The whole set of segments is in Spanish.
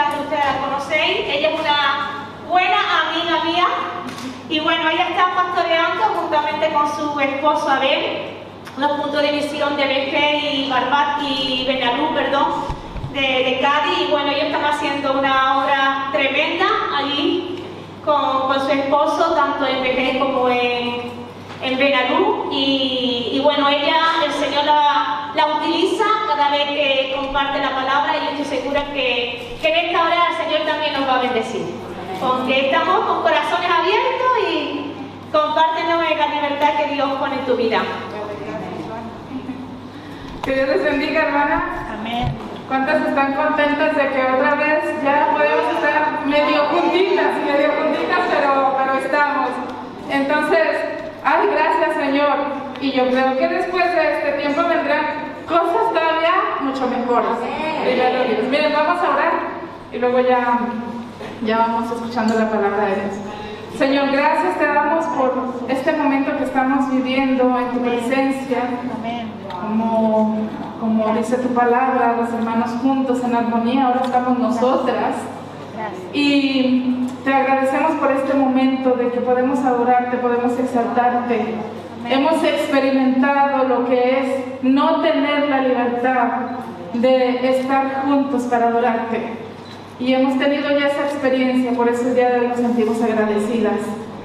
muchas de ustedes la conocéis. Ella es una buena amiga mía. Y bueno, ella está pastoreando juntamente con su esposo Abel los puntos de visión de Beje y Barbat y Benalú, perdón, de, Cádiz. Y bueno, ellos están haciendo una obra tremenda allí con, su esposo, tanto en Beje como en, en Benalú. Y, bueno, ella, el Señor la, utiliza cada vez que comparte la palabra y yo estoy segura que, que en esta hora el Señor también nos va a bendecir. Porque estamos con corazones abiertos y compártenos la libertad que Dios pone en tu vida. Que Dios les bendiga, hermana. Amén. ¿Cuántas están contentas de que otra vez ya podemos estar medio juntitas, medio juntitas, pero, pero estamos? Entonces, ay, gracias Señor. Y yo creo que después de este tiempo vendrán cosas todavía mucho mejores. Miren, vamos a orar y luego ya ya vamos escuchando la palabra de Dios. Señor, gracias te damos por este momento que estamos viviendo en tu presencia. Como, como dice tu palabra, los hermanos juntos en armonía, ahora estamos nosotras. Y te agradecemos por este momento de que podemos adorarte, podemos exaltarte. Hemos experimentado lo que es no tener la libertad de estar juntos para adorarte. Y hemos tenido ya esa experiencia, por eso el día de hoy nos sentimos agradecidas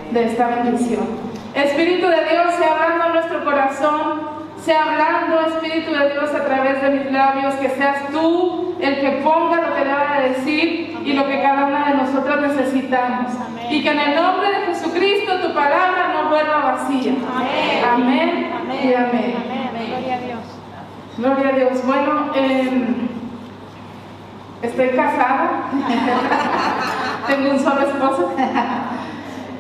de esta bendición. Espíritu de Dios, sea hablando en nuestro corazón, sea hablando, Espíritu de Dios, a través de mis labios, que seas tú el que ponga lo que deba de decir y lo que cada una de nosotros necesitamos. Y que en el nombre de Jesucristo tu palabra no vuelva vacía. Amén. amén. y amén. Gloria a Dios. Gloria a Dios. Bueno, eh, Estoy casada, tengo un solo esposo,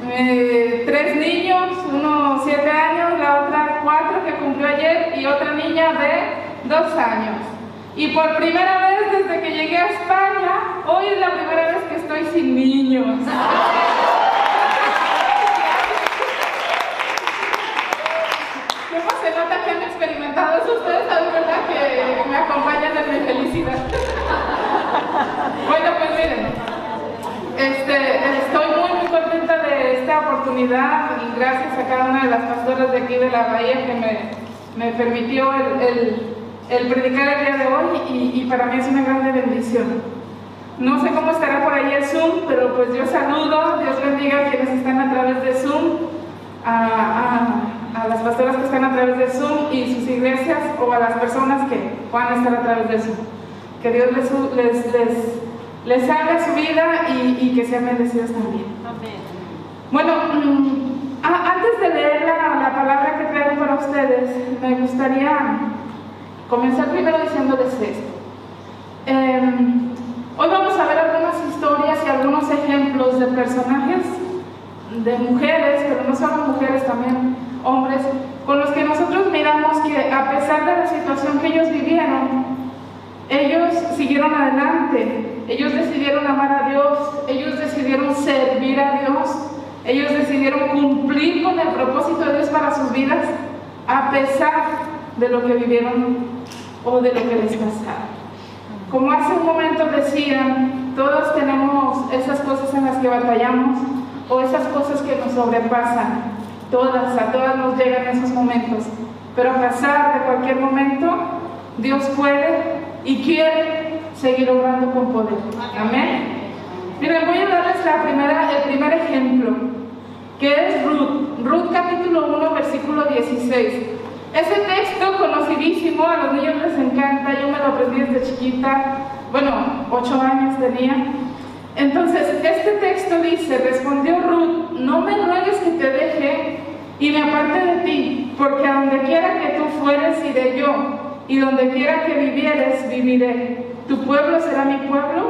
eh, tres niños, uno siete años, la otra cuatro que cumplió ayer y otra niña de dos años. Y por primera vez desde que llegué a España, hoy es la primera vez que estoy sin niños. ¿Cómo se nota que han experimentado eso? Ustedes saben, ¿verdad? Que me acompañan en mi felicidad. Bueno, pues miren, este, estoy muy, muy contenta de esta oportunidad y gracias a cada una de las pastoras de aquí de la Bahía que me, permitió el, predicar el día de hoy y, para mí es una grande bendición. No sé cómo estará por ahí el Zoom, pero pues yo saludo, Dios bendiga a quienes están a través de Zoom, a, las pastoras que están a través de Zoom y sus iglesias o a las personas que puedan estar a través de Zoom. Que Dios les, les, les, haga su vida y, que sean bendecidos también. Bueno, mm, antes de leer la, palabra que traigo para ustedes, me gustaría comenzar primero diciéndoles esto. Em, hoy vamos a ver algunas historias y algunos ejemplos de personajes, de mujeres, pero no solo mujeres, también hombres, con los que nosotros miramos que a pesar de la situación que ellos vivieron, ellos siguieron adelante, ellos decidieron amar a Dios, ellos decidieron servir a Dios, ellos decidieron cumplir con el propósito de Dios para sus vidas, a pesar de lo que vivieron o de lo que les pasaba. Como hace un momento decían, todos tenemos esas cosas en las que batallamos o esas cosas que nos sobrepasan. Todas, a todas nos llegan esos momentos. Pero a pesar de cualquier momento, Dios puede y quiere seguir obrando con poder. Amén. Miren, voy a darles la primera, el primer ejemplo, que es Ruth. Ruth capítulo 1, versículo 16. Ese texto conocidísimo, a los niños les encanta, yo me lo aprendí desde chiquita, bueno, ocho años tenía. Entonces, este texto dice, respondió Ruth, no me ruegues que te deje y me aparte de ti, porque a donde quiera que tú fueres iré yo y donde quiera que vivieres, viviré. Tu pueblo será mi pueblo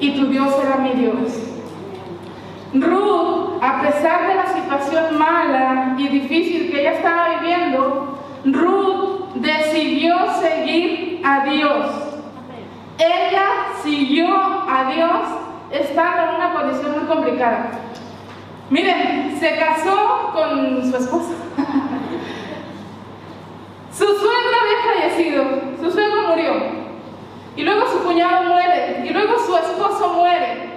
y tu Dios será mi Dios. Ruth, a pesar de la situación mala y difícil que ella estaba viviendo, Ruth decidió seguir a Dios. Ella siguió a Dios estando en una condición muy complicada. Miren, se casó con su esposa. Su suegra había fallecido, su suegro murió. Y luego su cuñado muere. Y luego su esposo muere.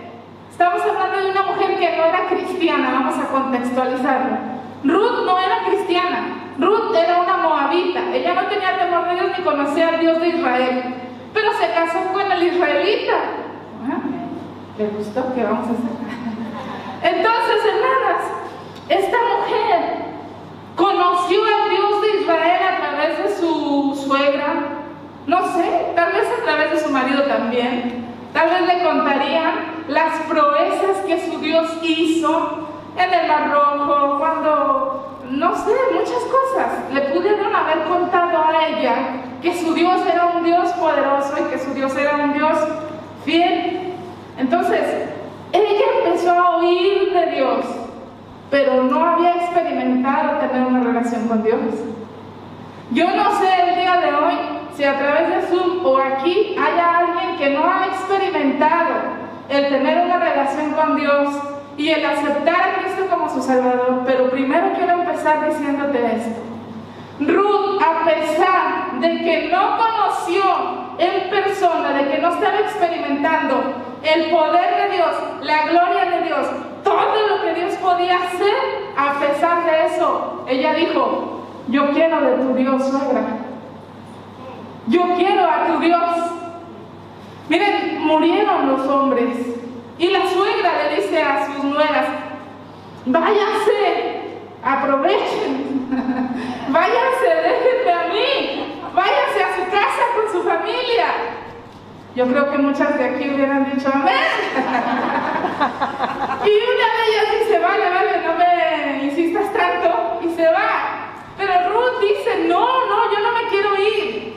Estamos hablando de una mujer que no era cristiana, vamos a contextualizarlo. Ruth no era cristiana, Ruth era una moabita, ella no tenía temor de Dios ni conocía al Dios de Israel, pero se casó con el israelita. Ah, ¿Le gustó que vamos a hacer? Entonces, hermanas, esta mujer conoció al Dios de Israel a través de su suegra, no sé, tal vez a través de su marido también, tal vez le contarían las proezas que su Dios hizo en el Mar Rojo, cuando, no sé, muchas cosas. Le pudieron haber contado a ella que su Dios era un Dios poderoso y que su Dios era un Dios fiel. Entonces, ella empezó a oír de Dios, pero no había experimentado tener una relación con Dios. Yo no sé el día de hoy si a través de Zoom o aquí haya alguien que no ha experimentado el tener una relación con Dios y el aceptar a Cristo como su Salvador. Pero primero quiero empezar diciéndote esto. Ruth, a pesar de que no conoció en persona, de que no estaba experimentando el poder de Dios, la gloria de Dios, todo lo que Dios podía hacer, a pesar de eso, ella dijo, yo quiero de tu Dios, suegra. Yo quiero a tu Dios. Miren, murieron los hombres. Y la suegra le dice a sus nueras, váyanse, aprovechen, váyanse, déjenme a mí, váyanse a su casa con su familia. Yo creo que muchas de aquí hubieran dicho amén. y una de ellas dice, vale, vale, no me insistas tanto, y se va. Pero Ruth dice, no, no, yo no me quiero ir.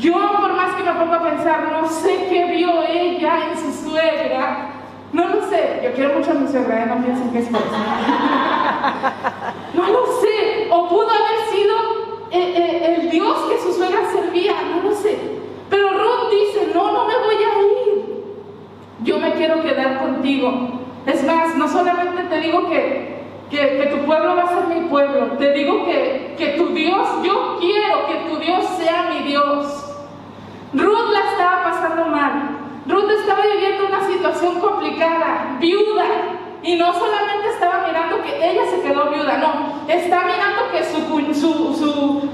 Yo, por más que me ponga a pensar, no sé qué vio ella en su suegra. No lo sé. Yo quiero mucho a mi suegra, ¿eh? no piensen que es por eso. No lo sé. O pudo haber sido eh, eh, el Dios que su suegra servía, no lo sé. Pero Ruth dice, no, no me voy a ir. Yo me quiero quedar contigo. Es más, no solamente te digo que que, tu pueblo va a ser mi pueblo. Te digo que, que tu Dios, yo quiero que tu Dios sea mi Dios. Ruth la estaba pasando mal. Ruth estaba viviendo una situación complicada, viuda. Y no solamente estaba mirando que ella se quedó viuda, no, está mirando que su, su, su,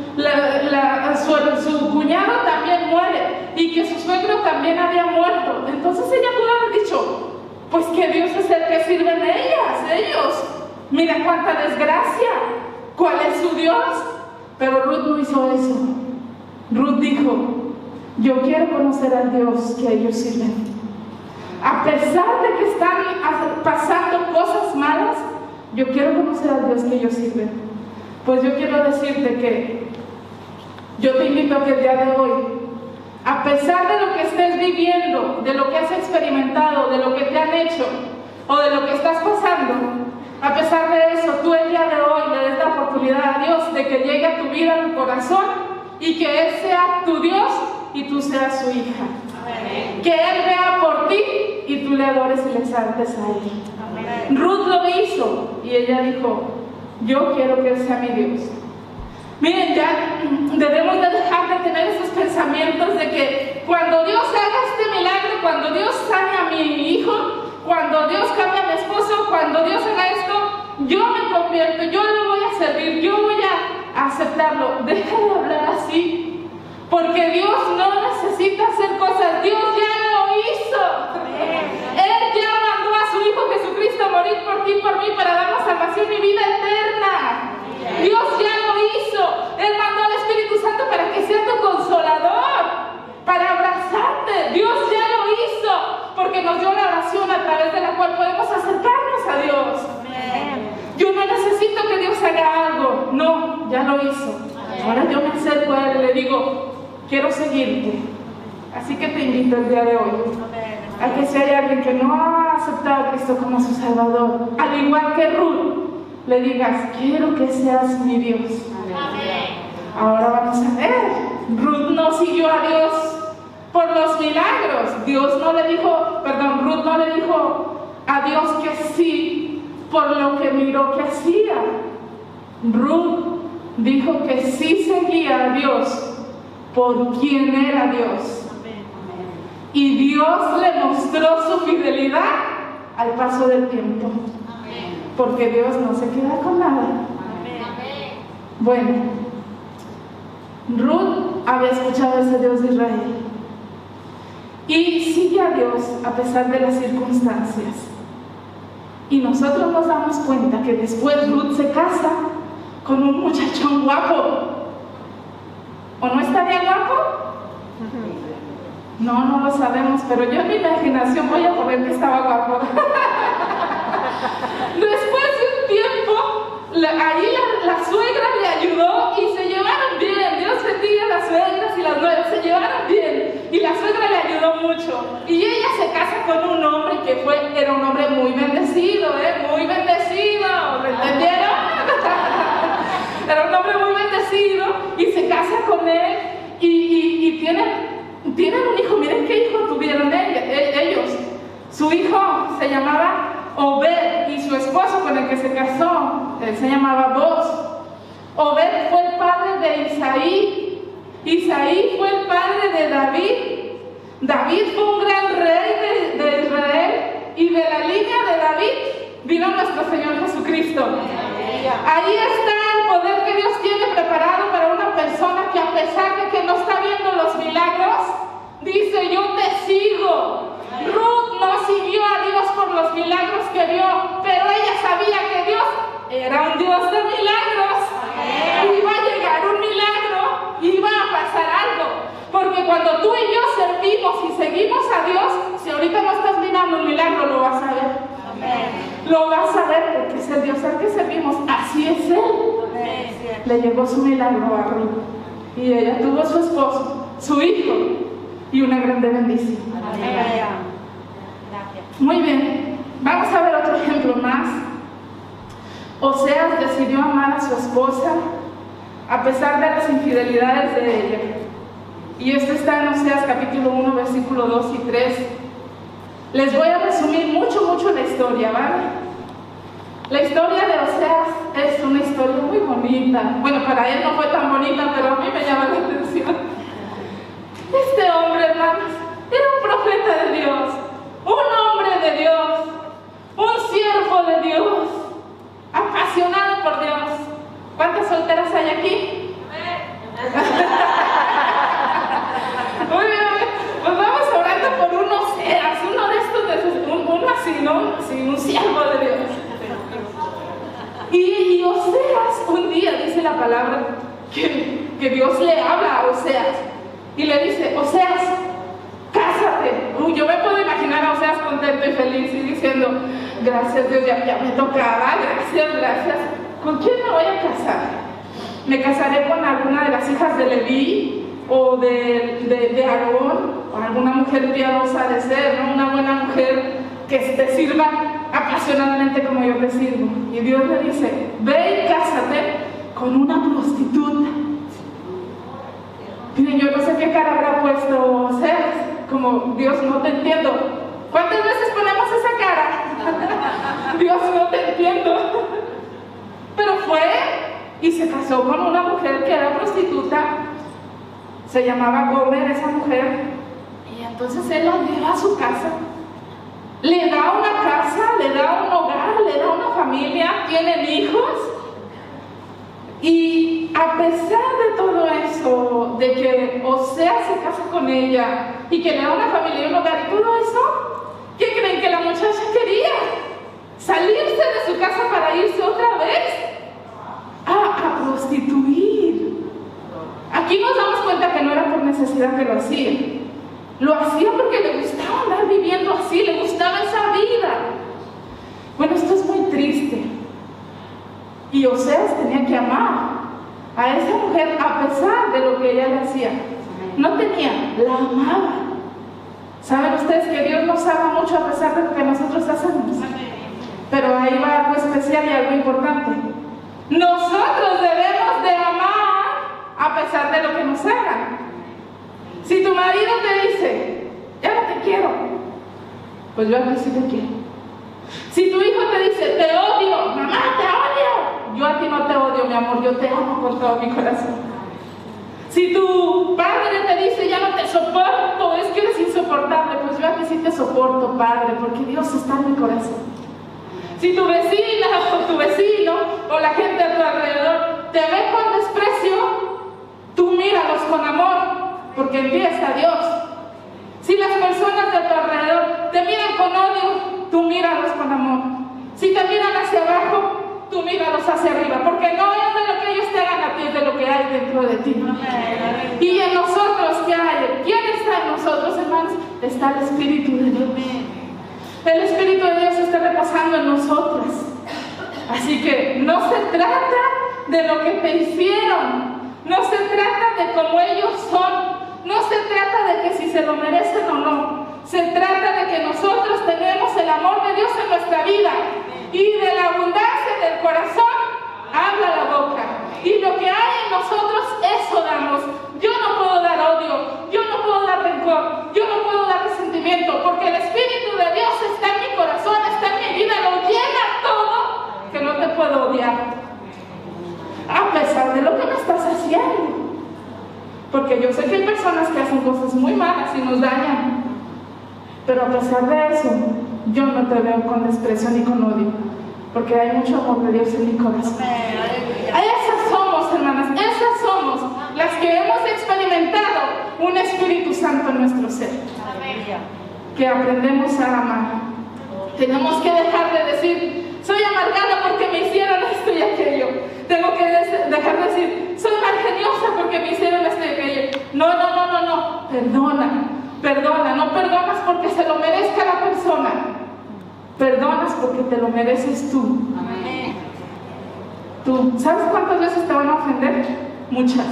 su, cuñado también muere y que su suegro también había muerto. Entonces ella pudo haber dicho, pues que Dios es el que sirve de ellas, ellos. Mira cuánta desgracia. ¿Cuál es su Dios? Pero Ruth no hizo eso. Ruth dijo, yo quiero conocer al Dios que ellos sirven. A pesar de que están pasando cosas malas, yo quiero conocer al Dios que ellos sirven. Pues yo quiero decirte que yo te invito a que el día de hoy, a pesar de lo que estés viviendo, de lo que has experimentado, de lo que te han hecho o de lo que estás pasando, a pesar de eso, tú el día de hoy le des la oportunidad a Dios de que llegue a tu vida, a tu corazón y que Él sea tu Dios y tú seas su hija. Que Él vea por ti y tú le adores y le exaltes a Él. Ruth lo hizo y ella dijo, yo quiero que Él sea mi Dios. Miren, ya debemos de dejar de tener esos pensamientos de que cuando Dios haga este milagro, cuando Dios sane a mi hijo, cuando Dios cambia a mi esposo, cuando Dios haga esto, yo me convierto, yo le voy a servir, yo voy a aceptarlo. Deja de hablar así, porque Dios no necesita hacer cosas, Dios ya lo hizo. Él ya mandó a su Hijo Jesucristo a morir por ti y por mí para darnos salvación y vida eterna. Dios ya lo hizo. Él mandó al Espíritu Santo para que sea tu consolador para abrazarte. Dios ya lo hizo porque nos dio la oración a través de la cual podemos acercarnos a Dios. Yo no necesito que Dios haga algo. No, ya lo hizo. Ahora yo me acerco a Él y le digo, quiero seguirte. Así que te invito el día de hoy a que si hay alguien que no ha aceptado a Cristo como su Salvador, al igual que Ruth, le digas, quiero que seas mi Dios. Ahora vamos a ver. Ruth no siguió a Dios por los milagros. Dios no le dijo, perdón, Ruth no le dijo a Dios que sí por lo que miró que hacía. Ruth dijo que sí seguía a Dios por quien era Dios. Y Dios le mostró su fidelidad al paso del tiempo. Porque Dios no se queda con nada. Bueno, Ruth había escuchado a ese Dios de Israel. Y sigue a Dios a pesar de las circunstancias. Y nosotros nos damos cuenta que después Ruth se casa con un muchachón guapo. ¿O no estaría guapo? No, no lo sabemos, pero yo en mi imaginación voy a poner que estaba guapo. Después de un tiempo, ahí la, suegra le ayudó y se llevaron bien. Dios bendiga las suegras y las nuevas, se llevaron bien. Y la suegra le ayudó mucho. Y ella se casa con un hombre que fue, era un hombre muy bendecido, ¿eh? Muy bendecido. ¿Me entendieron? era un hombre muy bendecido y se casa con él y, y, y tienen un hijo, miren qué hijo tuvieron ellos. Su hijo se llamaba Obed y su esposo con el que se casó, se llamaba Boz. Obed fue el padre de Isaí. Isaí fue el padre de David. David fue un gran rey de, de Israel y de la línea de David vino nuestro Señor Jesucristo. Ahí está el poder que Dios tiene preparado para una persona que a pesar de que no está viendo los milagros, dice, yo te sigo. Ruth no siguió a Dios por los milagros que vio, pero ella sabía que Dios era un Dios de milagros. Iba a llegar un milagro, iba a pasar algo. Porque cuando tú y yo servimos y seguimos a Dios, si ahorita no estás mirando un milagro, lo vas a ver. Lo vas a ver porque es el Dios al que servimos. Así es Él. Le llegó su milagro a Ruth. Y ella tuvo su esposo, su hijo y una grande bendición. Muy bien, vamos a ver otro ejemplo más. Oseas decidió amar a su esposa a pesar de las infidelidades de ella. Y esto está en Oseas capítulo 1, versículo 2 y 3. Les voy a resumir mucho, mucho la historia, ¿vale? La historia de Oseas es una historia muy bonita. Bueno, para él no fue tan bonita, pero a mí me llama la atención. Este hombre, hermanos, era un profeta de Dios, un hombre de Dios, un siervo de Dios, apasionado por Dios. ¿Cuántas solteras hay aquí? Muy bien, pues vamos orando por un Oseas, uno de estos, de un, uno así, ¿no? Sí, un siervo de Dios. Oseas, un día dice la palabra que, que Dios le habla a Oseas y le dice, Oseas, cásate. Uy, yo me puedo imaginar a Oseas contento y feliz y diciendo, gracias Dios, ya, ya me tocaba, gracias, gracias. ¿Con quién me voy a casar? ¿Me casaré con alguna de las hijas de Leví o de, de, de Aarón? ¿O alguna mujer piadosa de ser, ¿no? Una buena mujer que te sirva apasionadamente como yo te sirvo. Y Dios le dice, ve y cásate con una prostituta. Miren, yo no sé qué cara habrá puesto Oseas, como Dios no te entiendo. ¿Cuántas veces ponemos esa cara? Dios no te entiendo. Pero fue y se casó con una mujer que era prostituta, se llamaba Gomer esa mujer, y entonces él la lleva a su casa, le da una casa, le da un hogar, le da una familia, tienen hijos, y a pesar de todo eso, de que Osea se casa con ella y que le da una familia y un hogar y todo eso, ¿qué creen que la muchacha quería? Salirse de su casa para irse otra vez a, a prostituir. Aquí nos damos cuenta que no era por necesidad que lo hacía. Lo hacía porque le gustaba andar viviendo así, le gustaba esa vida. Bueno, esto es muy triste. Y Oseas tenía que amar a esa mujer a pesar de lo que ella le hacía. No tenía, la amaba. ¿Saben ustedes que Dios nos ama mucho a pesar de lo que nosotros hacemos? Pero ahí va algo especial y algo importante. Nosotros debemos de amar a pesar de lo que nos hagan. Si tu marido te dice, ya no te quiero, pues yo a ti sí te quiero. Si tu hijo te dice, te odio, mamá, te odio, yo a ti no te odio, mi amor, yo te amo con todo mi corazón. Si tu padre te dice, ya no te soporto, es que eres insoportable, pues yo a ti sí te soporto, Padre, porque Dios está en mi corazón. Si tu vecina o tu vecino o la gente a tu alrededor te ve con desprecio, tú míralos con amor, porque en ti está Dios. Si las personas de tu alrededor te miran con odio, tú míralos con amor. Si te miran hacia abajo, tú míralos hacia arriba, porque no es de lo que ellos te hagan a ti, es de lo que hay dentro de ti. Y en nosotros, ¿qué hay? ¿Quién está en nosotros, hermanos? Está el Espíritu de Dios. El Espíritu de Dios está reposando en nosotros. Así que no se trata de lo que te hicieron, no se trata de cómo ellos son, no se trata de que si se lo merecen o no. Se trata de que nosotros tenemos el amor de Dios en nuestra vida y de la abundancia del corazón habla la boca. Y lo que hay en nosotros, eso damos. Yo no puedo dar odio, yo no puedo dar rencor, yo no puedo dar resentimiento, porque el Espíritu de Dios está en mi corazón, está en mi vida, lo llena todo, que no te puedo odiar. A pesar de lo que me estás haciendo. Porque yo sé que hay personas que hacen cosas muy malas y nos dañan. Pero a pesar de eso, yo no te veo con desprecio ni con odio. Porque hay mucho amor de Dios en mi corazón. Esas somos, hermanas, esas somos las que hemos experimentado un Espíritu Santo en nuestro ser. Que aprendemos a amar. Tenemos que dejar de decir, soy amargada porque me hicieron esto y aquello. Tengo que dejar de decir, soy margeniosa porque me hicieron aquello. No, no, no, no, no. Perdona, perdona. No perdonas porque se lo merezca la persona. Perdonas porque te lo mereces tú. Tú, ¿sabes cuántas veces te van a ofender? Muchas.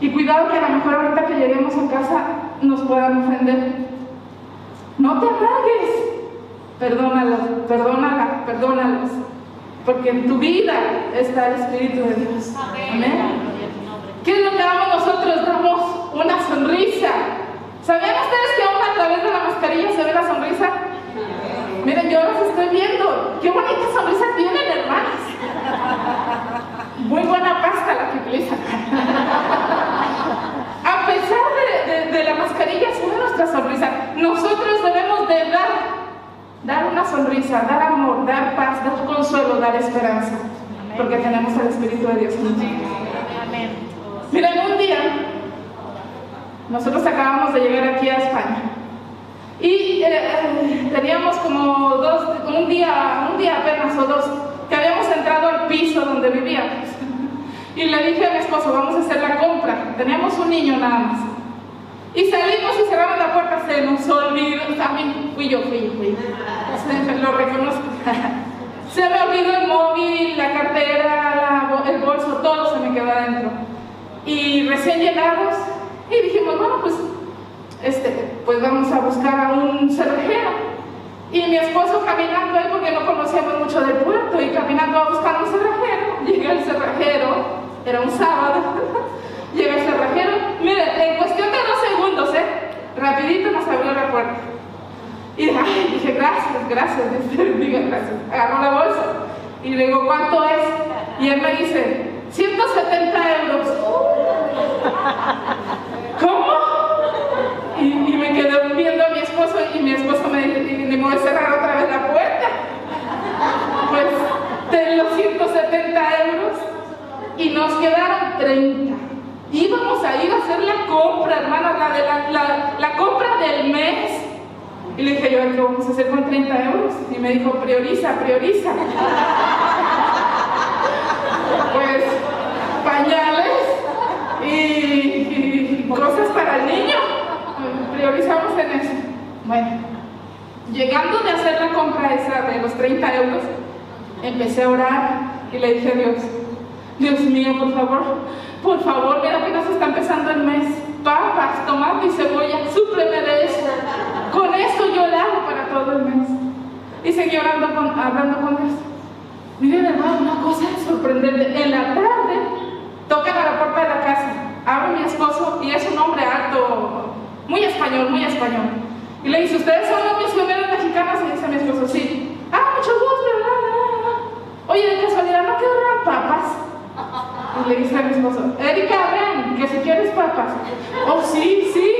Y cuidado que a lo mejor ahorita que lleguemos a casa nos puedan ofender. No te amargues. Perdónalos, perdónala, perdónalos. Porque en tu vida está el Espíritu de Dios. Amén. ¿Qué es lo que damos nosotros? Damos una sonrisa. ¿Sabían ustedes que aún a través de la mascarilla se ve la sonrisa? Miren, yo las estoy viendo. Qué bonita sonrisa tienen, hermanas. Muy buena pasta la que utilizan. A pesar de, de, la mascarilla, se ve nuestra sonrisa. Nosotros debemos de dar, dar una sonrisa, dar amor, dar paz, dar consuelo, dar esperanza. Porque tenemos el Espíritu de Dios en nosotros. Miren, un día, nosotros acabamos de llegar aquí a España. Y eh, teníamos como dos, un día, un día apenas o dos, que habíamos entrado al piso donde vivíamos. Y le dije a mi esposo, vamos a hacer la compra. Teníamos un niño nada más. Y salimos y cerramos la puerta, se nos olvidó. También fui yo, fui yo, fui yo. Lo reconozco. se me olvidó el móvil, la cartera, la, el bolso, todo se me quedó adentro. Y recién llegados, y dijimos, bueno, pues este, pues vamos a buscar a un cerrajero. Y mi esposo caminando ahí, porque no conocíamos mucho del puerto, y caminando a buscar un cerrajero, llega el cerrajero, era un sábado, llega el cerrajero, mire, en cuestión de dos segundos, ¿eh? Rapidito nos abrió la puerta. Y dije, gracias, gracias, diga gracias. Agarró la bolsa y le digo, ¿cuánto es? Y él me dice, 170 euros. ¿Cómo? Y, me quedé viendo a mi esposo y mi esposo me dice, ni modo de cerrar otra vez la puerta. Pues ten los 170 euros y nos quedaron 30. Íbamos a ir a hacer la compra, hermana, la, de la compra del mes. Y le dije yo, ¿qué vamos a hacer con 30 euros? Y me dijo, prioriza, prioriza. pues pañales y, y cosas para el niño priorizamos en eso. Bueno, llegando de hacer la compra esa de los 30 euros, empecé a orar y le dije a Dios, Dios mío, por favor, por favor, mira apenas está empezando el mes, papas, tomate y cebolla, súpleme de eso. Con eso yo le hago para todo el mes. Y seguí orando con, hablando con Dios. Miren, hermano, una cosa sorprendente. En la tarde, tocan a la puerta de la casa, abre mi esposo y es un hombre alto, muy español, muy español. Y le dice, ¿ustedes son los misioneros mexicanos? Y dice mi esposo, sí. Ah, mucho gusto, ¿verdad? Oye, de casualidad, ¿no quedaron papas? Y le dice a mi esposo, Erika, ven, que si quieres papas. Oh, sí, sí.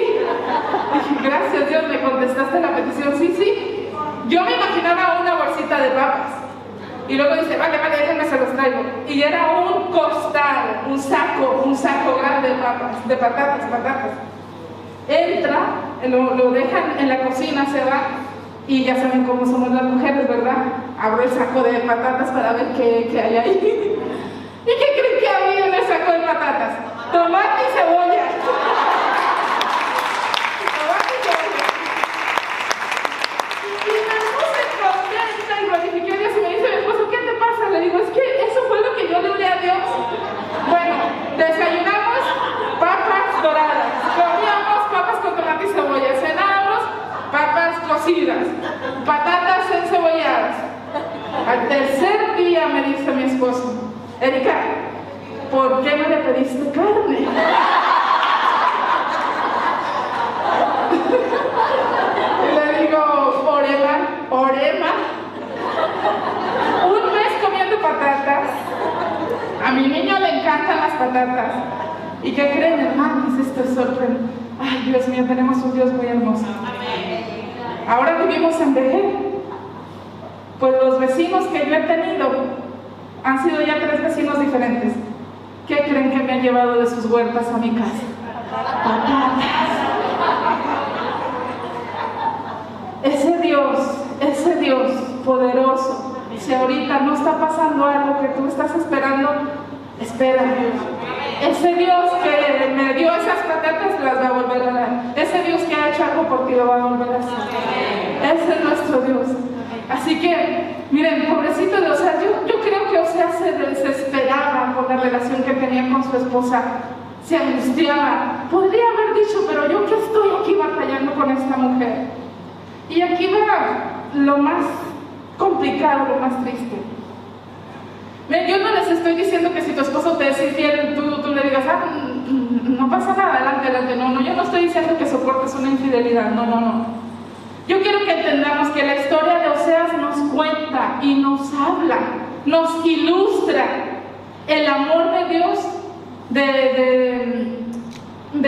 Dije, gracias Dios, me contestaste la petición. Sí, sí. Yo me imaginaba una bolsita de papas. Y luego dice, vale, vale, déjenme se los traigo. Y era un costal, un saco, un saco grande de papas, de patatas, patatas. Entra, lo, lo dejan en la cocina, se va. Y ya saben cómo somos las mujeres, ¿verdad? Abro el saco de patatas para ver qué, qué hay ahí. ¿Y qué creen que había en el saco de patatas? Tomate y cebolla. Tomate y cebolla. Y me puse contenta y glorifiqué a Dios y me dice mi esposo, ¿qué te pasa? Le digo, es que eso fue lo que yo le oré a Dios. Bueno, desayunamos papas doradas, comíamos papas con tomate y cebolla, cenábamos papas cocidas, patatas encebolladas. Al tercer día me dice mi esposo, Erika, ¿por qué no le pediste carne? Y le digo, Orema, Orema. Un mes comiendo patatas. A mi niño le encantan las patatas. ¿Y qué creen, hermanos? Esto es sorprendente. Ay, Dios mío, tenemos un Dios muy hermoso. Ahora vivimos en Vejer. Pues los vecinos que yo he tenido han sido ya tres vecinos diferentes. ¿Qué creen que me han llevado de sus huertas a mi casa? Patatas. Ese Dios, ese Dios poderoso, si ahorita no está pasando algo que tú estás esperando, espera. Ese Dios que me dio esas patatas las va a volver a dar. Ese Dios que ha hecho algo por ti lo va a volver a hacer. Ese es nuestro Dios. Así que, miren, pobrecito de Oseas, yo, creo que Oseas se desesperaba por la relación que tenía con su esposa. Se angustiaba. Podría haber dicho, pero yo que estoy aquí batallando con esta mujer. Y aquí va lo más complicado, lo más triste. Miren, yo no les estoy diciendo que si tu esposo te es infiel, tú, tú le digas, ah, no pasa nada, adelante, adelante. No, no, yo no estoy diciendo que soportes una infidelidad, no, no, no. Entendamos que la historia de Oseas nos cuenta y nos habla, nos ilustra el amor de Dios, de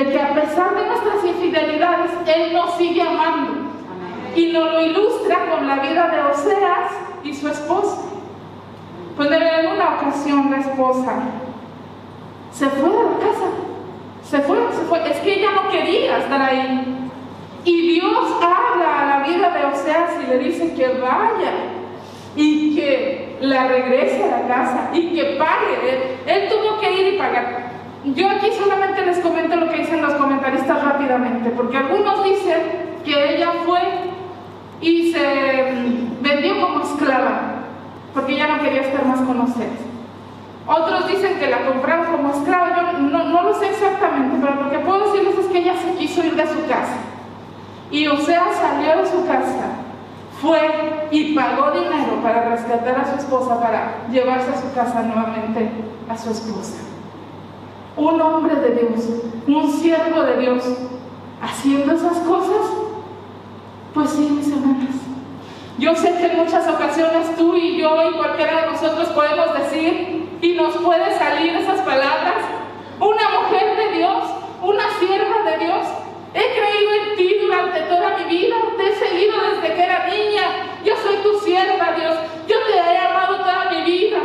que a pesar de nuestras infidelidades, Él nos sigue amando. Y nos lo ilustra con la vida de Oseas y su esposa. Pues en una ocasión la esposa se fue de la casa, se fue, se fue, es que ella no quería estar ahí. Y Dios habla a la vida de Oseas y le dice que vaya y que la regrese a la casa y que pague. Él, él tuvo que ir y pagar. Yo aquí solamente les comento lo que dicen los comentaristas rápidamente, porque algunos dicen que ella fue y se vendió como esclava, porque ya no quería estar más con ustedes. Otros dicen que la compraron como esclava, yo no, no lo sé exactamente, pero lo que puedo decirles es que ella se quiso ir de su casa. Y Osea salió de su casa, fue y pagó dinero para rescatar a su esposa, para llevarse a su casa nuevamente a su esposa. Un hombre de Dios, un siervo de Dios, haciendo esas cosas, pues sí, mis hermanas. Yo sé que en muchas ocasiones tú y yo y cualquiera de nosotros podemos decir y nos puede salir esas palabras. Una mujer de Dios, una sierva de Dios. He creído en ti durante toda mi vida, te he seguido desde que era niña. Yo soy tu sierva, Dios. Yo te he amado toda mi vida.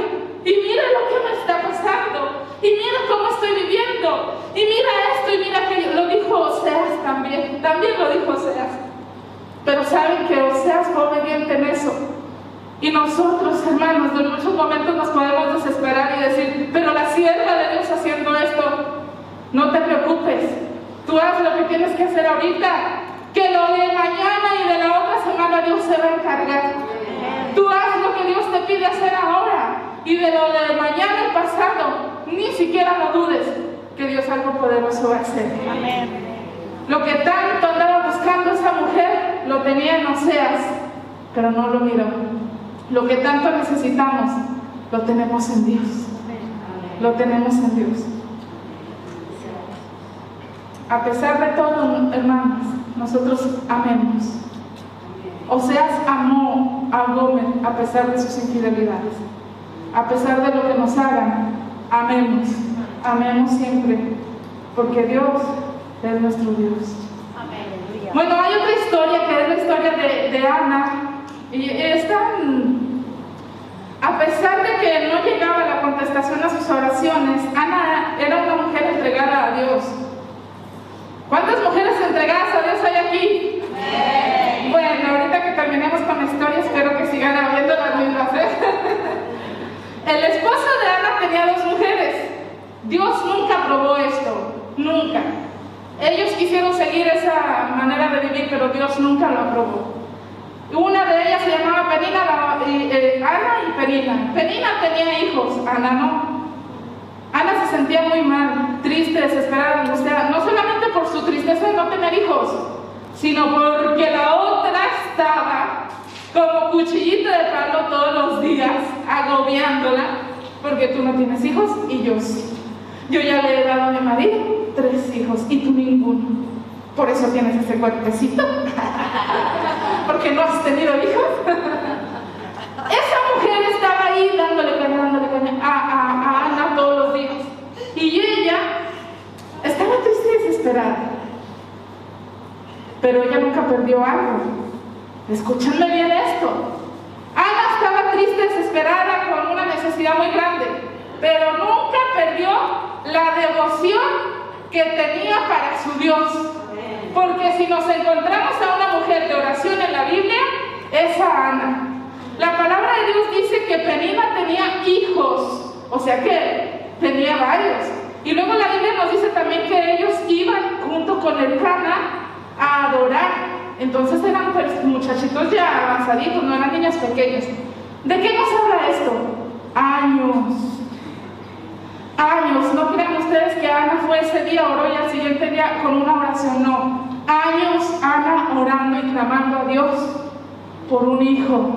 Y mira lo que me está pasando. Y mira cómo estoy viviendo. Y mira esto y mira aquello. Lo dijo Oseas también. También lo dijo Oseas. Pero saben que Oseas fue obediente en eso. Y nosotros, hermanos, en muchos momentos nos podemos desesperar y decir, pero la sierva de Dios haciendo esto, no te preocupes. Tú haz lo que tienes que hacer ahorita, que lo de mañana y de la otra semana Dios se va a encargar. Tú haz lo que Dios te pide hacer ahora y de lo de mañana y pasado, ni siquiera lo dudes que Dios algo poderoso va a hacer. Amén. Lo que tanto andaba buscando esa mujer, lo tenía en Oseas, pero no lo miró. Lo que tanto necesitamos, lo tenemos en Dios. Lo tenemos en Dios. A pesar de todo, hermanos, nosotros amemos. Oseas amó a Gómez a pesar de sus infidelidades. A pesar de lo que nos hagan, amemos. Amemos siempre, porque Dios es nuestro Dios. Amén. Bueno, hay otra historia que es la historia de, de Ana. Y es tan... A pesar de que no llegaba la contestación a sus oraciones, Ana era una mujer entregada a Dios. ¿Cuántas mujeres entregadas a Dios hay aquí? Bueno, ahorita que terminemos con la historia, espero que sigan habiendo las mismas. ¿eh? El esposo de Ana tenía dos mujeres. Dios nunca aprobó esto, nunca. Ellos quisieron seguir esa manera de vivir, pero Dios nunca lo aprobó. Una de ellas se llamaba Penina, eh, Ana y Penina. Penina tenía hijos, Ana no. Ana se sentía muy mal, triste, desesperada, angustiada, no solamente por su tristeza de no tener hijos, sino porque la otra estaba como cuchillito de palo todos los días, agobiándola, porque tú no tienes hijos y yo sí. Yo ya le he dado a mi marido tres hijos y tú ninguno. Por eso tienes ese cuerpecito. porque no has tenido hijos. Esa mujer estaba ahí dándole caña, dándole caña a, Ana todos los días. Y ella estaba triste y desesperada. Pero ella nunca perdió algo. Escúchenme bien esto. Ana estaba triste, desesperada, con una necesidad muy grande, pero nunca perdió la devoción que tenía para su Dios. Porque si nos encontramos a una mujer de oración en la Biblia, es Ana. La palabra de Dios dice que Penina tenía hijos, o sea que tenía varios. Y luego la Biblia nos dice también que ellos iban junto con el Cana a adorar. Entonces eran pues, muchachitos ya avanzaditos, no eran niños pequeños. ¿De qué nos habla esto? Años. Años. No crean ustedes que Ana fue ese día, oró y al siguiente día con una oración. No. Años Ana orando y clamando a Dios por un hijo.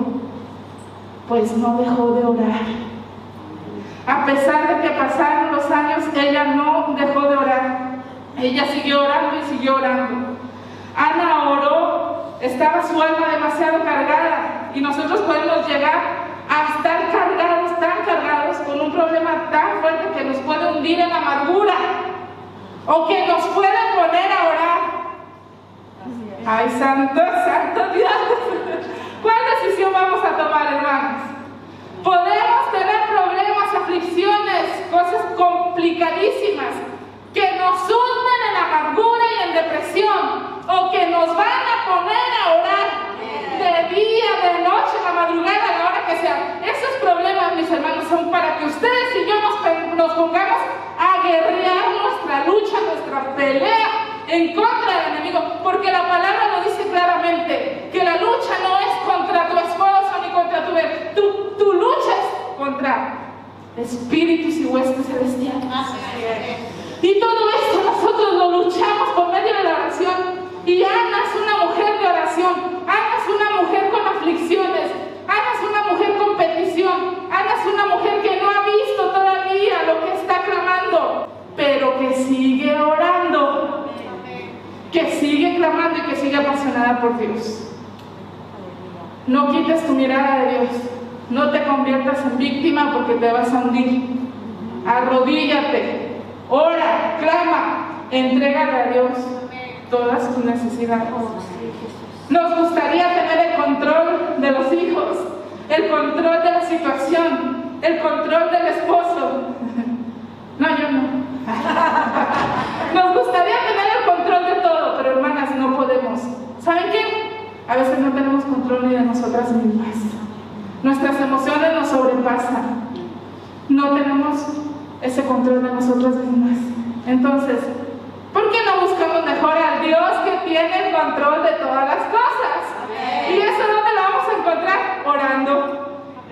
Pues no dejó de orar. A pesar de que pasaron los años, ella no dejó de orar. Ella siguió orando y siguió orando. Ana oró, estaba su alma demasiado cargada y nosotros podemos llegar a estar cargados, tan cargados, con un problema tan fuerte que nos puede hundir en amargura o que nos puede poner a orar. Ay, santo, santo Dios. ¿Cuál decisión vamos a tomar, hermanos? Podemos tener problemas, aflicciones, cosas complicadísimas que nos hunden en amargura y en depresión o que nos van a poner a orar de día, de noche, a la madrugada, a la hora que sea. Esos problemas, mis hermanos, son para que ustedes y yo nos, nos pongamos a guerrear nuestra lucha, nuestra pelea en contra del enemigo, porque la palabra lo dice claramente, que la lucha no es contra tu esposo ni contra tu tu, tu lucha es contra espíritus y huestes celestiales. Y todo esto nosotros lo luchamos por medio de la oración. Y es una mujer de oración, es una mujer con aflicciones, es una mujer con petición, es una mujer que no ha visto todavía lo que está clamando, pero que sigue orando, que sigue clamando y que sigue apasionada por Dios. No quites tu mirada de Dios, no te conviertas en víctima porque te vas a hundir. Arrodíllate, ora, clama, entrégale a Dios todas sus necesidades. Nos gustaría tener el control de los hijos, el control de la situación, el control del esposo. No, yo no. Nos gustaría tener el control de todo, pero hermanas, no podemos. ¿Saben qué? A veces no tenemos control ni de nosotras mismas. Nuestras emociones nos sobrepasan. No tenemos ese control de nosotras mismas. Entonces, ¿Por qué no buscamos mejor al Dios que tiene el control de todas las cosas? ¿Y eso dónde lo vamos a encontrar? Orando.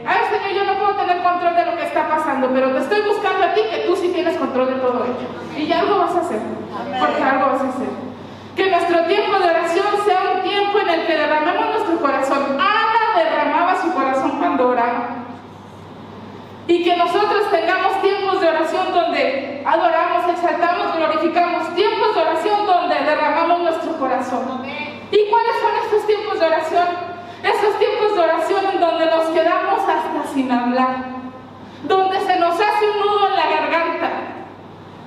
Ay, Señor, yo no puedo tener control de lo que está pasando, pero te estoy buscando a ti que tú sí tienes control de todo ello. Y algo vas a hacer. Porque algo vas a hacer. Que nuestro tiempo de oración sea un tiempo en el que derramemos nuestro corazón. Ana derramaba su corazón cuando oraba. Y que nosotros tengamos tiempos de oración donde adoramos, exaltamos, glorificamos. Tiempos de oración donde derramamos corazón. ¿Y cuáles son estos tiempos de oración? Esos tiempos de oración en donde nos quedamos hasta sin hablar. Donde se nos hace un nudo en la garganta.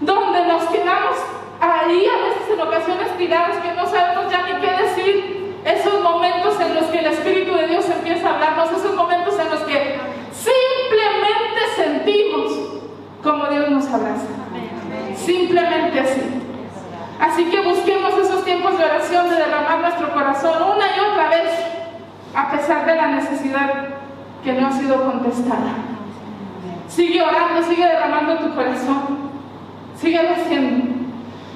Donde nos quedamos ahí a veces en ocasiones tirados que no sabemos ya ni qué decir esos momentos en los que el Espíritu de Dios empieza a hablarnos, esos momentos en los que simplemente sentimos como Dios nos abraza. Simplemente así. Así que busquemos esos tiempos de oración, de derramar nuestro corazón una y otra vez, a de la necesidad que no ha sido contestada. Sigue orando, sigue derramando tu corazón. Sigue haciendo.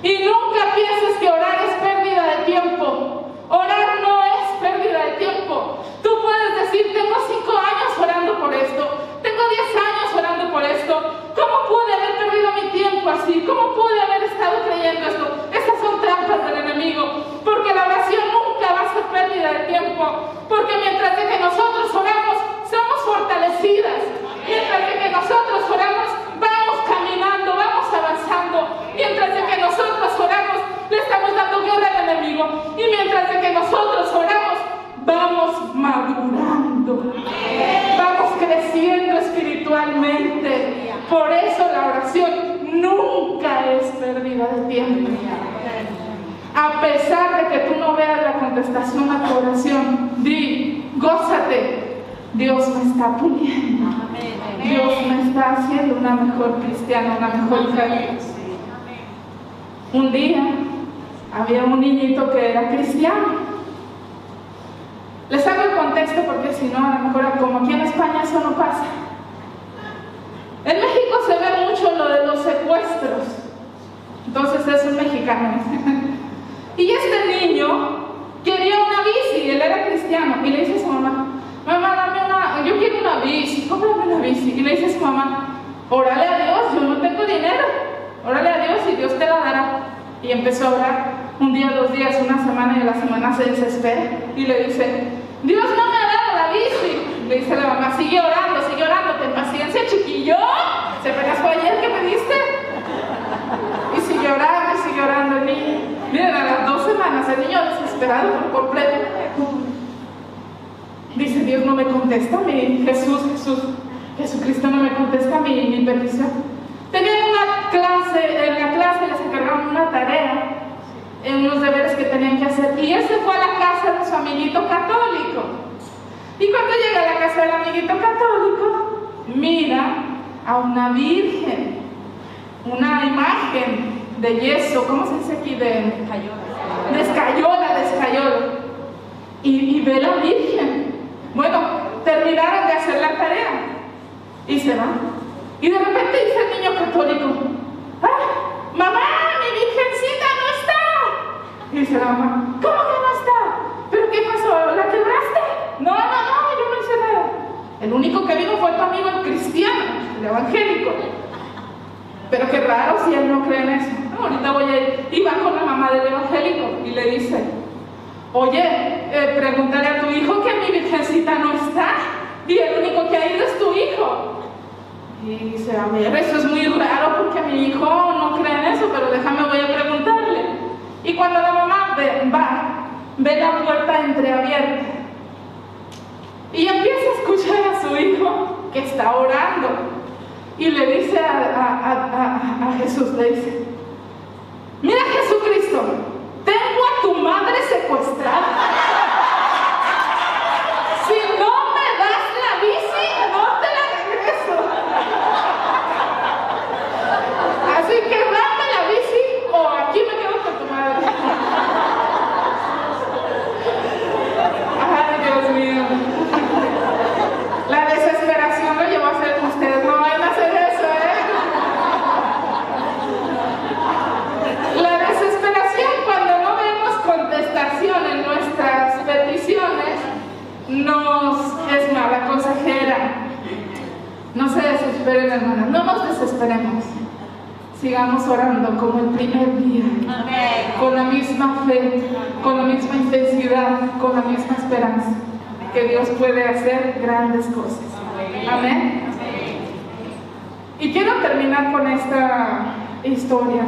Y nunca pienses que orar es pérdida de tiempo. Orar no es pérdida de tiempo. Tú puedes decir, tengo cinco años orando por esto, tengo diez años orando por esto. ¿Cómo pude haber perdido mi tiempo así? ¿Cómo pude haber estado creyendo esto? Estas son trampas del enemigo. Porque la oración pérdida de tiempo. Porque mientras de que nosotros oramos, somos fortalecidas. Mientras de que nosotros oramos, vamos caminando, vamos avanzando. Mientras de que nosotros oramos, le estamos dando guerra al enemigo. Y mientras de que nosotros oramos, vamos madurando. Vamos creciendo espiritualmente. Por eso la oración nunca es pérdida de tiempo. A pesar de que tú no veas la contestación a tu oración, di, gózate. Dios me está puliendo. Dios me está haciendo una mejor cristiana, una mejor Dios. Un día había un niñito que era cristiano. Les hago el contexto porque si no, a lo mejor como aquí en España eso no pasa. En México se ve mucho lo de los secuestros. Entonces es un mexicano. y este niño quería una bici, él era cristiano, y le dice a su mamá, mamá, dame una, yo quiero una bici, cómprame una bici. Y le dice a su mamá, órale a Dios, yo no tengo dinero, órale a Dios y Dios te la dará. Y empezó a orar un día, dos días, una semana y a la semana se desespera y le dice, Dios no me ha dado la bici. Le dice la mamá, sigue orando, sigue orando, ten paciencia, chiquillo. ¿Se fue ayer que pediste? Y sigue orando, sigue orando el niño. Miren, a las dos semanas el niño desesperado por completo. Dice, Dios no me contesta a Jesús, Jesús, Jesucristo no me contesta a mi petición. Tenían una clase, en la clase les encargaron una tarea, en unos deberes que tenían que hacer, y él se fue a la casa de su amiguito católico. Y cuando llega a la casa del amiguito católico, mira a una virgen, una imagen de yeso, ¿cómo se dice aquí? De de escayola, de escayola. Y, y ve la virgen. Bueno, terminaron de hacer la tarea y se van. Y de repente dice el niño católico, ¡Ah, mamá, mi virgencita no está! Y dice la mamá, ¿cómo que no está? ¿Pero qué pasó? ¿La quebraste? No, no, no, yo no hice nada. El único que vino fue tu amigo el cristiano, el evangélico. Pero qué raro si él no cree en eso. Ahorita voy a ir. Y va con la mamá del evangélico y le dice, oye, eh, pregúntale a tu hijo que mi virgencita no está. Y el único que ha ido es tu hijo. Y dice, a ver, eso es muy raro porque mi hijo no cree en eso, pero déjame, voy a preguntarle. Y cuando la mamá ve, va, ve la puerta entreabierta y empieza a escuchar a su hijo que está orando. Y le dice a, a, a, a Jesús, le dice, mira Jesucristo, tengo a tu madre secuestrada. Si no me das la bici, no te la regreso. Así que dame la bici o aquí me quedo con tu madre. Ay, Dios mío. La desesperación lo llevó a hacer ustedes. No vayan a hacer eso, ¿eh? La desesperación cuando no vemos contestación en nuestras peticiones nos es mala consejera. No se desesperen, hermanas. No nos desesperemos. Sigamos orando como el primer día. Con la misma fe, con la misma intensidad, con la misma esperanza. Que Dios puede hacer grandes cosas. Amén. Y quiero terminar con esta historia.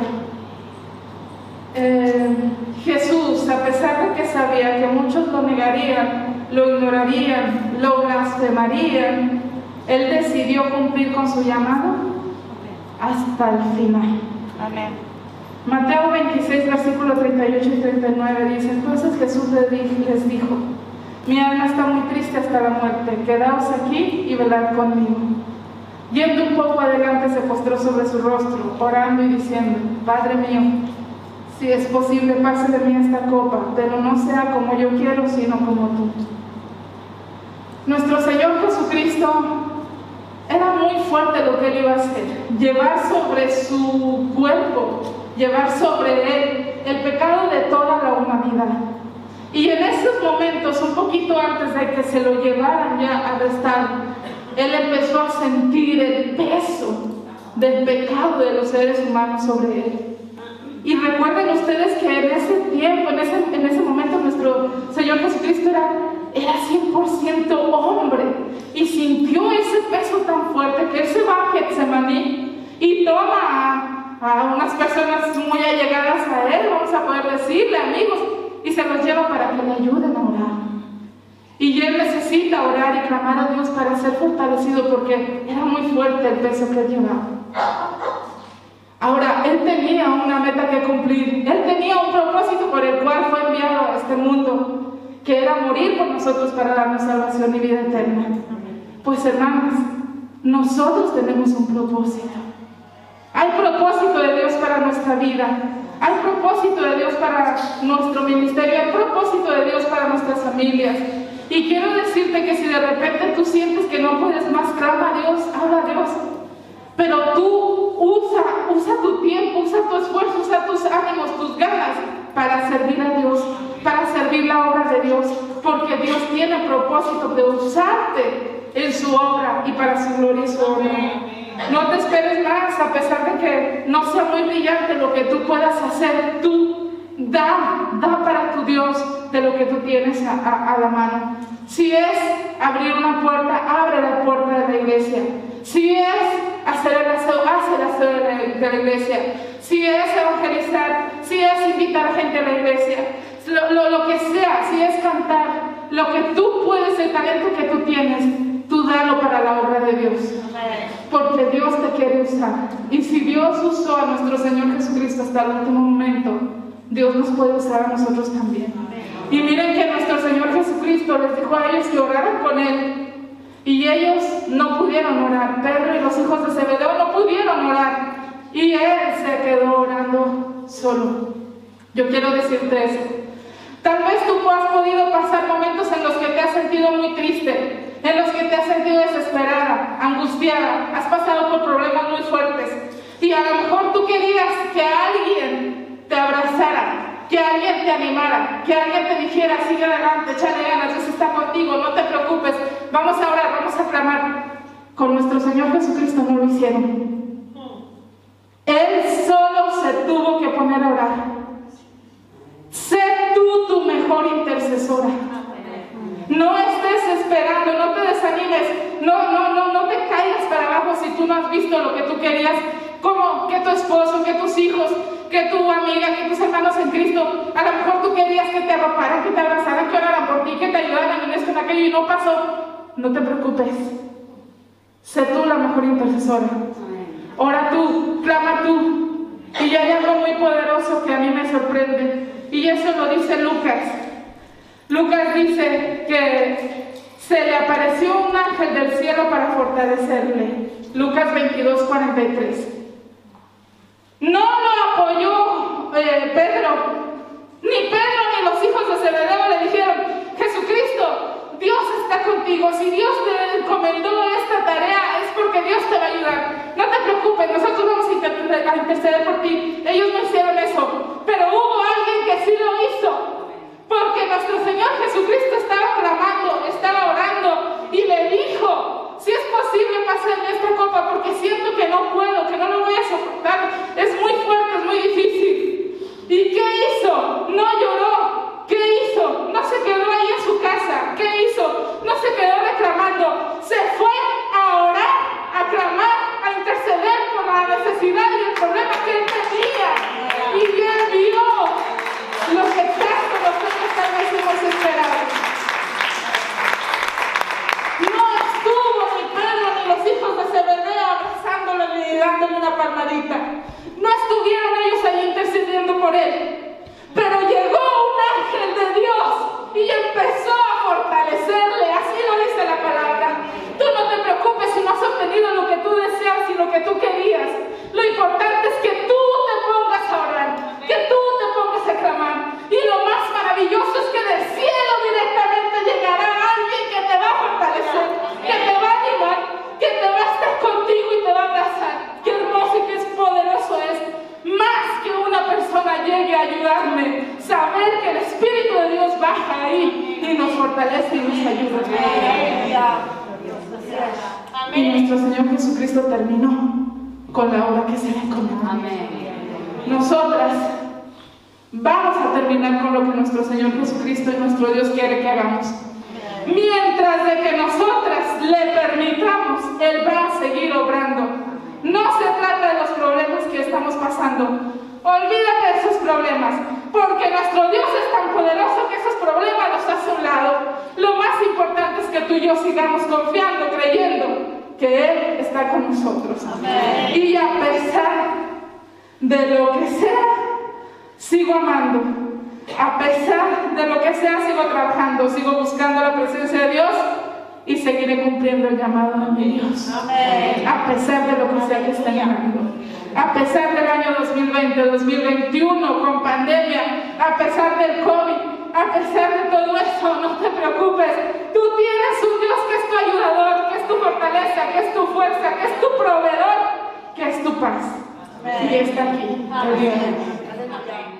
Eh, Jesús, a pesar de que sabía que muchos lo negarían, lo ignorarían, lo blasfemarían, Él decidió cumplir con su llamado hasta el final. Amén. Mateo 26, versículo 38 y 39 dice, entonces Jesús les dijo, mi alma está muy triste hasta la muerte, quedaos aquí y velad conmigo. Yendo un poco adelante se postró sobre su rostro, orando y diciendo, Padre mío, si es posible, pase de mí esta copa, pero no sea como yo quiero, sino como tú. Nuestro Señor Jesucristo era muy fuerte lo que él iba a hacer, llevar sobre su cuerpo, llevar sobre él el pecado de toda la humanidad. Y en esos momentos, un poquito antes de que se lo llevaran ya a estar, él empezó a sentir el peso del pecado de los seres humanos sobre él. Y recuerden ustedes que en ese tiempo, en ese, en ese momento, nuestro Señor Jesucristo era, era 100% hombre y sintió ese peso tan fuerte que él se va a Getsemaní y toma a, unas personas muy allegadas a él, vamos a poder decirle, amigos, y se los lleva para que le ayuden a orar. Y él necesita orar y clamar a Dios para ser fortalecido porque era muy fuerte el peso que él llevaba. Ahora, él tenía una meta que cumplir, él tenía un propósito por el cual fue enviado a este mundo, que era morir por nosotros para darnos salvación y vida eterna. Pues hermanos, nosotros tenemos un propósito. Hay propósito de Dios para nuestra vida, hay propósito de Dios para nuestro ministerio, hay propósito de Dios para nuestras familias. Y quiero decirte que si de repente tú sientes que no puedes más, clama a Dios, habla a Dios. Pero tú usa, usa tu tiempo, usa tu esfuerzo, usa tus ánimos, tus ganas para servir a Dios, para servir la obra de Dios, porque Dios tiene propósito de usarte en su obra y para su gloria y su honra. No te esperes más, a pesar de que no sea muy brillante lo que tú puedas hacer, tú da, da para tu Dios de lo que tú tienes a, la mano. Si es abrir una puerta, abre la puerta de la iglesia. Si es hacer el aseo, haz el aseo de la, iglesia. Si es evangelizar, si es invitar gente a la iglesia, lo, lo, que sea, si es cantar, lo que tú puedes, el talento que tú tienes, tú dalo para la obra de Dios. Porque Dios te quiere usar. Y si Dios usó a nuestro Señor Jesucristo hasta el último momento, Dios nos puede usar a nosotros también. Y miren que nuestro Señor Jesucristo les dijo a ellos que oraran con Él y ellos no pudieron orar. Pedro y los hijos de Zebedeo no pudieron orar. Y él se quedó orando solo. Yo quiero decirte eso. Tal vez tú has podido pasar momentos en los que te has sentido muy triste, en los que te has sentido desesperada, angustiada, has pasado por problemas muy fuertes. Y a lo mejor tú querías que alguien te abrazara, que alguien te animara, que alguien te dijera, sigue adelante, échale ganas, Dios está contigo, no te preocupes, vamos a orar, vamos a clamar. Con nuestro Señor Jesucristo no lo hicieron. Él solo se tuvo que poner a orar. Sé tú tu mejor intercesora. No estés esperando, no desanimes, no, no, no, no te caigas para abajo si tú no has visto lo que tú querías, como que tu esposo, que tus hijos, que tu amiga, que tus hermanos en Cristo, a lo mejor tú querías que te arroparan, que te abrazaran, que oraran por ti, que te ayudaran en esto, en aquello y no pasó. No te preocupes. Sé tú la mejor intercesora. Ora tú, clama tú. Y hay algo muy poderoso que a mí me sorprende. Y eso lo dice Lucas. Lucas dice que se le apareció un ángel del cielo para fortalecerle. Lucas 22, 43. No lo apoyó eh, Pedro. Ni Pedro ni los hijos de Zebedeo le dijeron, Jesucristo, Dios está contigo. Si Dios te encomendó esta tarea es porque Dios te va a ayudar. No te preocupes, nosotros vamos a interceder por ti. Ellos no hicieron eso. Pero hubo alguien que sí lo hizo. Porque nuestro Señor Jesucristo estaba clamando, estaba orando y le dijo, si es posible pasarme esta copa porque siento que no puedo, que no lo voy a soportar, es muy fuerte, es muy difícil. ¿Y qué hizo? No lloró. ¿Qué hizo? No se quedó ahí en su casa. ¿Qué hizo? No se quedó reclamando. Se fue a orar, a clamar, a interceder por la necesidad y el problema que él tenía. Y él vio lo que tanto nosotros tal vez hemos esperado. No estuvo ni Pedro ni los hijos de Zebedeo abrazándole y dándole una palmadita. No ayudarme. Saber que el Espíritu de Dios baja ahí y nos ayuda. Nuestro Señor Jesucristo terminó con la obra que se le encomendó. Nosotras vamos a terminar con lo que nuestro Señor Jesucristo y nuestro Dios quiere que hagamos. Mientras de que nosotras le permitamos, Él va a seguir obrando. No se trata de los problemas que estamos pasando. Olvídate de esos problemas, porque nuestro Dios es tan poderoso que esos problemas los hace a un lado. Lo más importante es que tú y yo sigamos confiando, creyendo que Él está con nosotros. Y a pesar de lo que sea, sigo amando. A pesar de lo que sea, sigo trabajando, sigo buscando la presencia de Dios y seguiré cumpliendo el llamado de mi Dios. A pesar de lo que sea que esté llamando. A pesar del año 2020, 2021, con pandemia, a pesar del COVID, a pesar de todo eso, no te preocupes. Tú tienes un Dios que es tu ayudador, que es tu fortaleza, que es tu fuerza, que es tu proveedor, que es tu paz. Y está aquí. Amén.